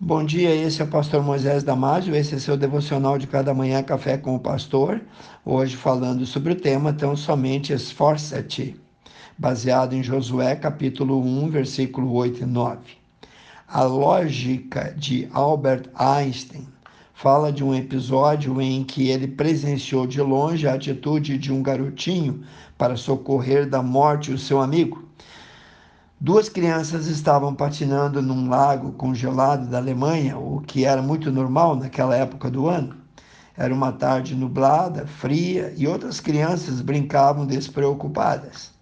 Bom dia, esse é o pastor Moisés Damásio, esse é seu devocional de cada manhã, Café com o Pastor. Hoje falando sobre o tema Tão Somente Esforça-te, baseado em Josué capítulo 1, versículo 8 e 9. A lógica de Albert Einstein fala de um episódio em que ele presenciou de longe a atitude de um garotinho para socorrer da morte o seu amigo. Duas crianças estavam patinando num lago congelado da Alemanha, o que era muito normal naquela época do ano. Era uma tarde nublada, fria, e outras crianças brincavam despreocupadas.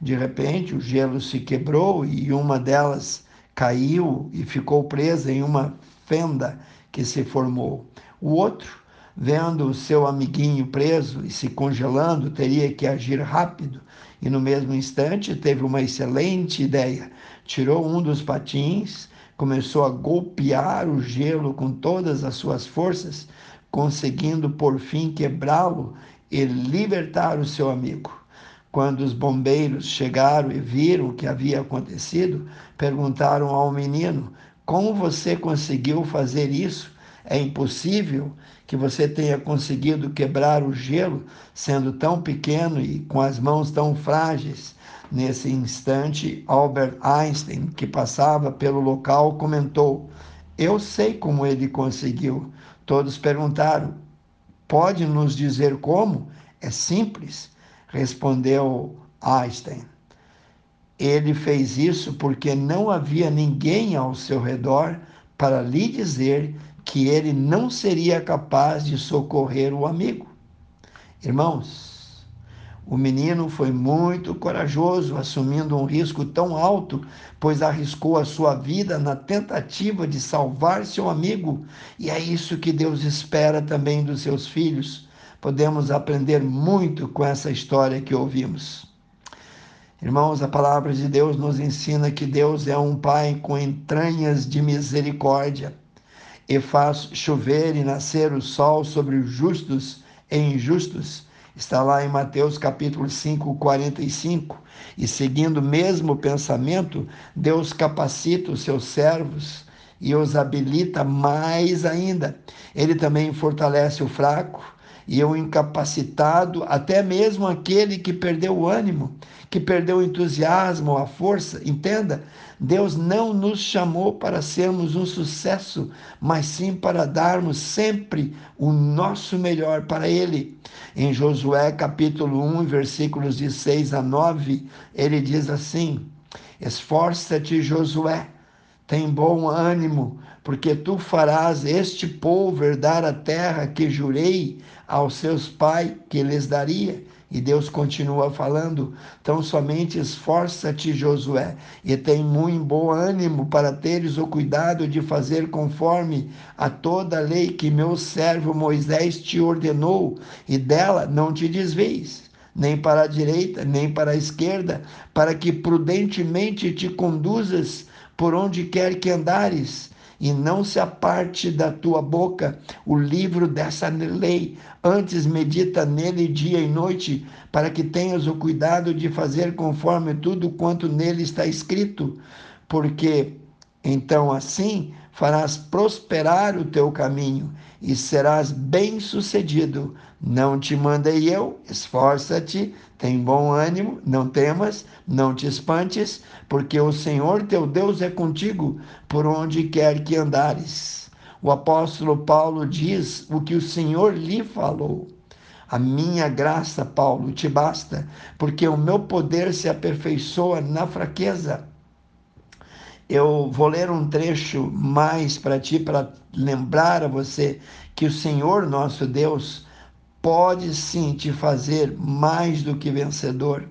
De repente, o gelo se quebrou e uma delas caiu e ficou presa em uma fenda que se formou. O outro, vendo o seu amiguinho preso e se congelando, teria que agir rápido e no mesmo instante teve uma excelente ideia. Tirou um dos patins, começou a golpear o gelo com todas as suas forças, conseguindo por fim quebrá-lo e libertar o seu amigo. Quando os bombeiros chegaram e viram o que havia acontecido, perguntaram ao menino: Como você conseguiu fazer isso? É impossível que você tenha conseguido quebrar o gelo sendo tão pequeno e com as mãos tão frágeis. Nesse instante, Albert Einstein, que passava pelo local, comentou: Eu sei como ele conseguiu. Todos perguntaram: Pode nos dizer como? É simples, respondeu Einstein. Ele fez isso porque não havia ninguém ao seu redor para lhe dizer que ele não seria capaz de socorrer o amigo. Irmãos, o menino foi muito corajoso, assumindo um risco tão alto, pois arriscou a sua vida na tentativa de salvar seu amigo, e é isso que Deus espera também dos seus filhos. Podemos aprender muito com essa história que ouvimos. Irmãos, a palavra de Deus nos ensina que Deus é um Pai com entranhas de misericórdia e faz chover e nascer o sol sobre os justos e injustos. Está lá em Mateus capítulo 5, 45. E seguindo o mesmo pensamento, Deus capacita os seus servos e os habilita mais ainda. Ele também fortalece o fraco e o incapacitado, até mesmo aquele que perdeu o ânimo, que perdeu o entusiasmo, a força. Entenda, Deus não nos chamou para sermos um sucesso, mas sim para darmos sempre o nosso melhor para Ele. Em Josué capítulo 1, versículos de 6 a 9, ele diz assim: Esforça-te, Josué tem bom ânimo, porque tu farás este povo herdar a terra que jurei aos seus pais que lhes daria. E Deus continua falando: Então somente esforça-te, Josué, e tem muito bom ânimo para teres o cuidado de fazer conforme a toda a lei que meu servo Moisés te ordenou, e dela não te desvies nem para a direita, nem para a esquerda, para que prudentemente te conduzas por onde quer que andares, e não se aparte da tua boca o livro dessa lei, antes medita nele dia e noite, para que tenhas o cuidado de fazer conforme tudo quanto nele está escrito, porque então assim farás prosperar o teu caminho e serás bem-sucedido. Não te mandei eu, esforça-te, tem bom ânimo, não temas, não te espantes, porque o Senhor teu Deus é contigo por onde quer que andares. O apóstolo Paulo diz o que o Senhor lhe falou. A minha graça, Paulo, te basta, porque o meu poder se aperfeiçoa na fraqueza. Eu vou ler um trecho mais para ti, para lembrar a você que o Senhor nosso Deus pode sim te fazer mais do que vencedor.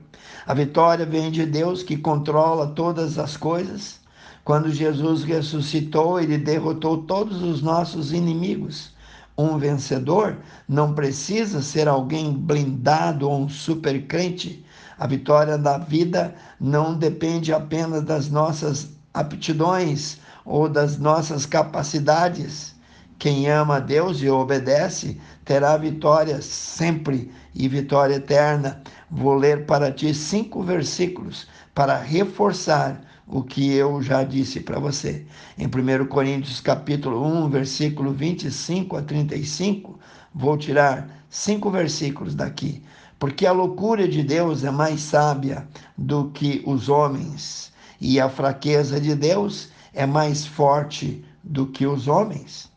A vitória vem de Deus que controla todas as coisas. Quando Jesus ressuscitou, ele derrotou todos os nossos inimigos. Um vencedor não precisa ser alguém blindado ou um super crente. A vitória da vida não depende apenas das nossas aptidões ou das nossas capacidades. Quem ama a Deus e obedece terá vitória sempre e vitória eterna. Vou ler para ti cinco versículos para reforçar o que eu já disse para você. Em 1 Coríntios capítulo 1, versículo 25 a 35, vou tirar cinco versículos daqui. Porque a loucura de Deus é mais sábia do que os homens, e a fraqueza de Deus é mais forte do que os homens.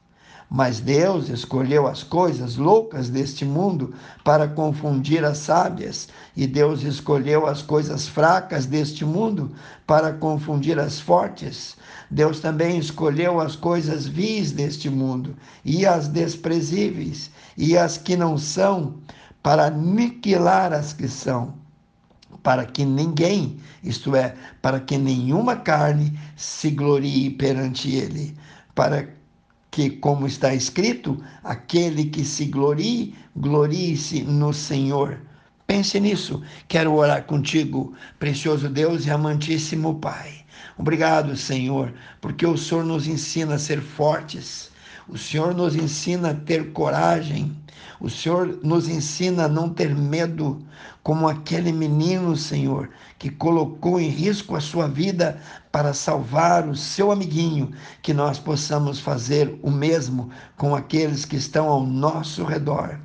Mas Deus escolheu as coisas loucas deste mundo para confundir as sábias, e Deus escolheu as coisas fracas deste mundo para confundir as fortes. Deus também escolheu as coisas vis deste mundo, e as desprezíveis, e as que não são, para aniquilar as que são, para que ninguém, isto é, para que nenhuma carne se glorie perante ele, para que, como está escrito, aquele que se glorie, glorie-se no Senhor. Pense nisso. Quero orar contigo, precioso Deus e amantíssimo Pai. Obrigado, Senhor, porque o Senhor nos ensina a ser fortes. O Senhor nos ensina a ter coragem. O Senhor nos ensina a não ter medo, como aquele menino, Senhor, que colocou em risco a sua vida para salvar o seu amiguinho, que nós possamos fazer o mesmo com aqueles que estão ao nosso redor.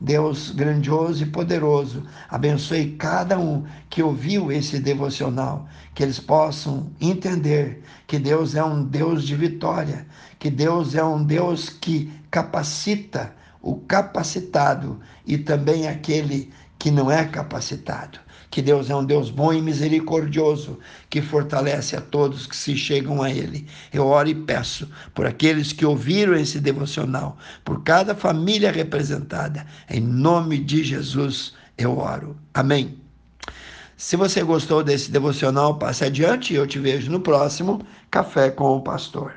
Deus grandioso e poderoso, abençoe cada um que ouviu esse devocional, que eles possam entender que Deus é um Deus de vitória, que Deus é um Deus que capacita o capacitado e também aquele que não é capacitado. Que Deus é um Deus bom e misericordioso, que fortalece a todos que se chegam a Ele. Eu oro e peço por aqueles que ouviram esse devocional, por cada família representada. Em nome de Jesus eu oro. Amém. Se você gostou desse devocional, passe adiante e eu te vejo no próximo Café com o Pastor.